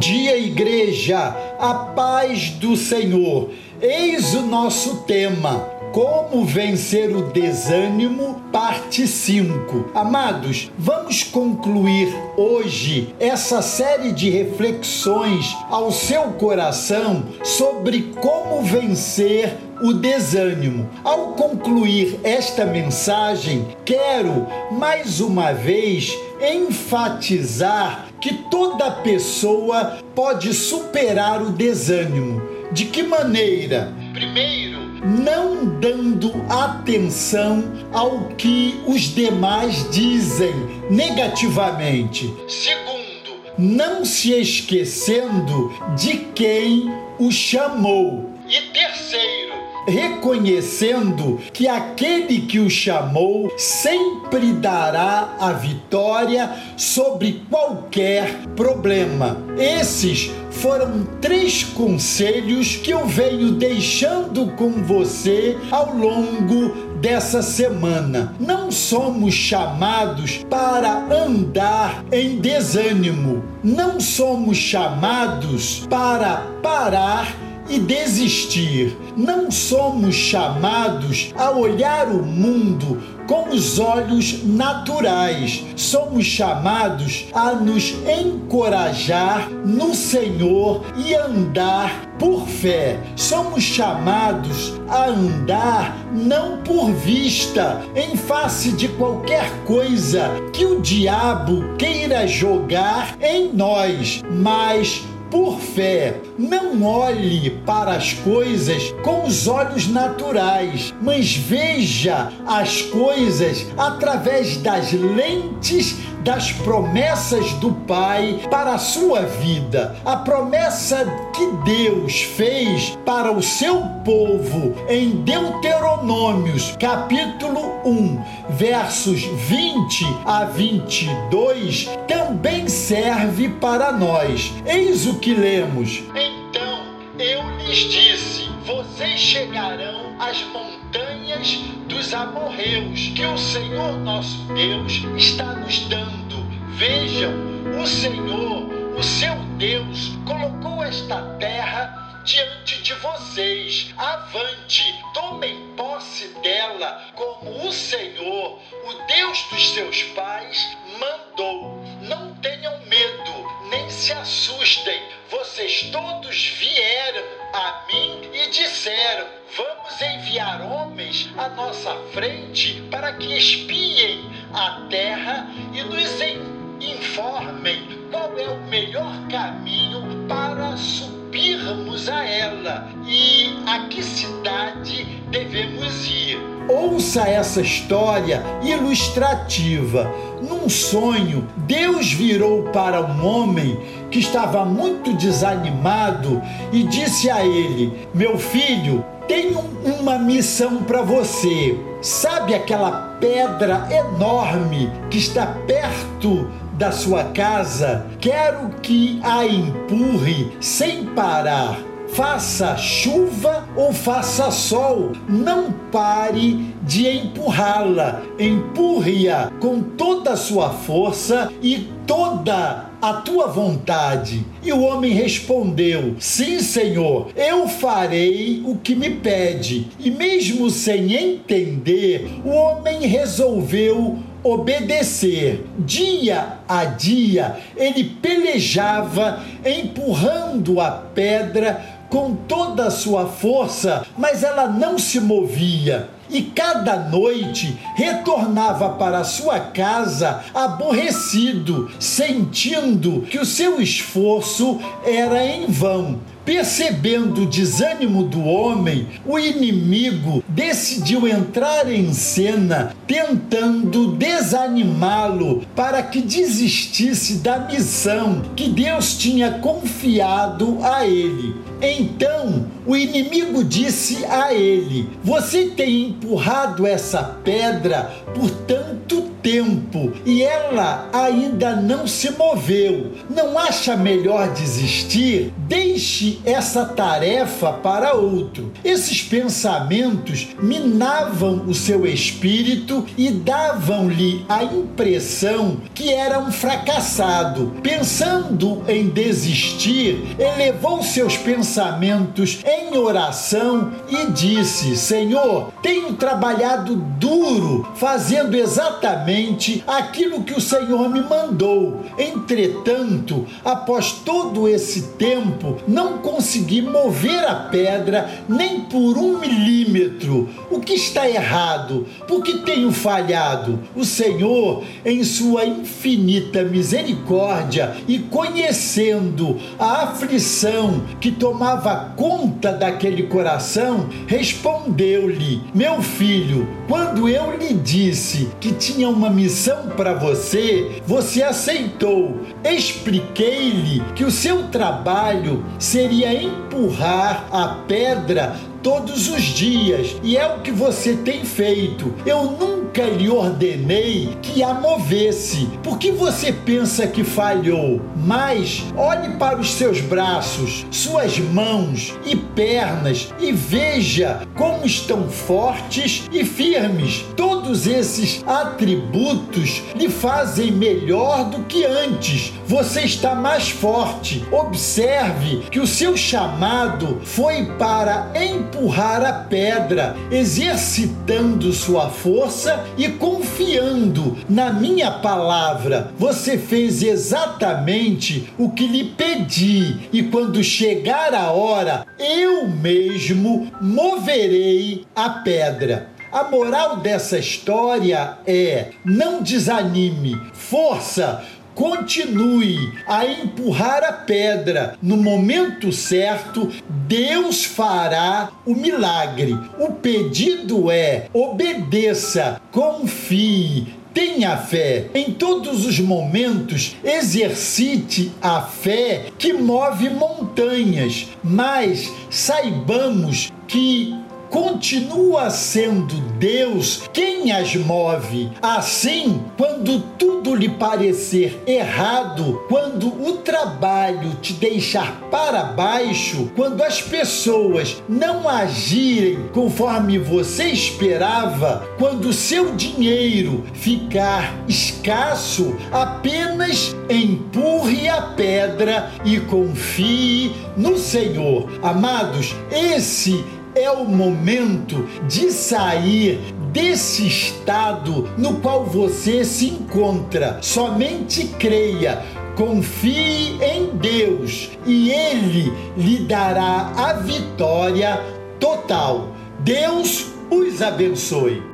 dia, igreja, a paz do Senhor. Eis o nosso tema. Como vencer o desânimo, parte 5. Amados, vamos concluir hoje essa série de reflexões ao seu coração sobre como vencer o desânimo. Ao concluir esta mensagem, quero mais uma vez enfatizar que toda pessoa pode superar o desânimo. De que maneira? Primeiro, não dando atenção ao que os demais dizem negativamente. Segundo, não se esquecendo de quem o chamou. E reconhecendo que aquele que o chamou sempre dará a vitória sobre qualquer problema. Esses foram três conselhos que eu venho deixando com você ao longo dessa semana. Não somos chamados para andar em desânimo. Não somos chamados para parar e desistir. Não somos chamados a olhar o mundo com os olhos naturais. Somos chamados a nos encorajar no Senhor e andar por fé. Somos chamados a andar não por vista, em face de qualquer coisa que o diabo queira jogar em nós, mas por fé. Não olhe para as coisas com os olhos naturais, mas veja as coisas através das lentes das promessas do Pai para a sua vida. A promessa que Deus fez para o seu povo em Deuteronômios, capítulo 1, versos 20 a 22, também serve para nós. Eis o que lemos. Então eu lhes disse: vocês chegarão às montanhas dos amorreus, que o Senhor nosso Deus está nos dando. Vejam, o Senhor, o seu Deus, colocou esta terra diante de vocês. Avante, tomem posse dela, como o Senhor, o Deus dos seus pais, mandou. Não tenham medo, nem se assustem. Vocês todos vieram a mim e disseram: Vamos enviar homens à nossa frente para que espiem a terra e nos informem qual é o melhor caminho para subirmos a ela e a que cidade devemos ir. Ouça essa história ilustrativa. Num sonho, Deus virou para um homem que estava muito desanimado e disse a ele: Meu filho, tenho uma missão para você. Sabe aquela pedra enorme que está perto da sua casa? Quero que a empurre sem parar faça chuva ou faça sol, não pare de empurrá-la. Empurre-a com toda a sua força e toda a tua vontade. E o homem respondeu: Sim, Senhor, eu farei o que me pede. E mesmo sem entender, o homem resolveu obedecer. Dia a dia, ele pelejava, empurrando a pedra com toda a sua força, mas ela não se movia. E cada noite retornava para sua casa aborrecido, sentindo que o seu esforço era em vão. Percebendo o desânimo do homem, o inimigo decidiu entrar em cena, tentando desanimá-lo para que desistisse da missão que Deus tinha confiado a ele. Então o inimigo disse a ele: Você tem empurrado essa pedra por tanto tempo e ela ainda não se moveu. Não acha melhor desistir? Deixe essa tarefa para outro. Esses pensamentos minavam o seu espírito e davam-lhe a impressão que era um fracassado. Pensando em desistir, elevou seus pensamentos em oração e disse: Senhor, tenho trabalhado duro, fazendo exatamente aquilo que o Senhor me mandou. Entretanto, após todo esse tempo, não consegui mover a pedra nem por um milímetro. O que está errado? Por que tenho falhado? O Senhor, em sua infinita misericórdia e conhecendo a aflição que tomava conta daquele coração, respondeu-lhe: Meu filho, quando eu lhe disse que tinha uma missão para você, você aceitou. Expliquei-lhe que o seu trabalho seria empurrar a pedra todos os dias e é o que você tem feito. Eu nunca lhe ordenei que a movesse. Por que você pensa que falhou? Mas olhe para os seus braços, suas mãos e pernas e veja como estão fortes e firmes. Todos esses atributos lhe fazem melhor do que antes. Você está mais forte. Observe que o seu chamado foi para empurrar a pedra, exercitando sua força e confiando na minha palavra. Você fez exatamente o que lhe pedi, e quando chegar a hora, eu mesmo moverei a pedra. A moral dessa história é: não desanime, força, continue a empurrar a pedra. No momento certo, Deus fará o milagre. O pedido é: obedeça, confie, Tenha fé. Em todos os momentos, exercite a fé que move montanhas, mas saibamos que continua sendo Deus quem as move. Assim, quando tudo lhe parecer errado, quando o trabalho te deixar para baixo, quando as pessoas não agirem conforme você esperava, quando seu dinheiro ficar escasso, apenas empurre a pedra e confie no Senhor. Amados, esse é o momento de sair desse estado no qual você se encontra. Somente creia, confie em Deus e Ele lhe dará a vitória total. Deus os abençoe.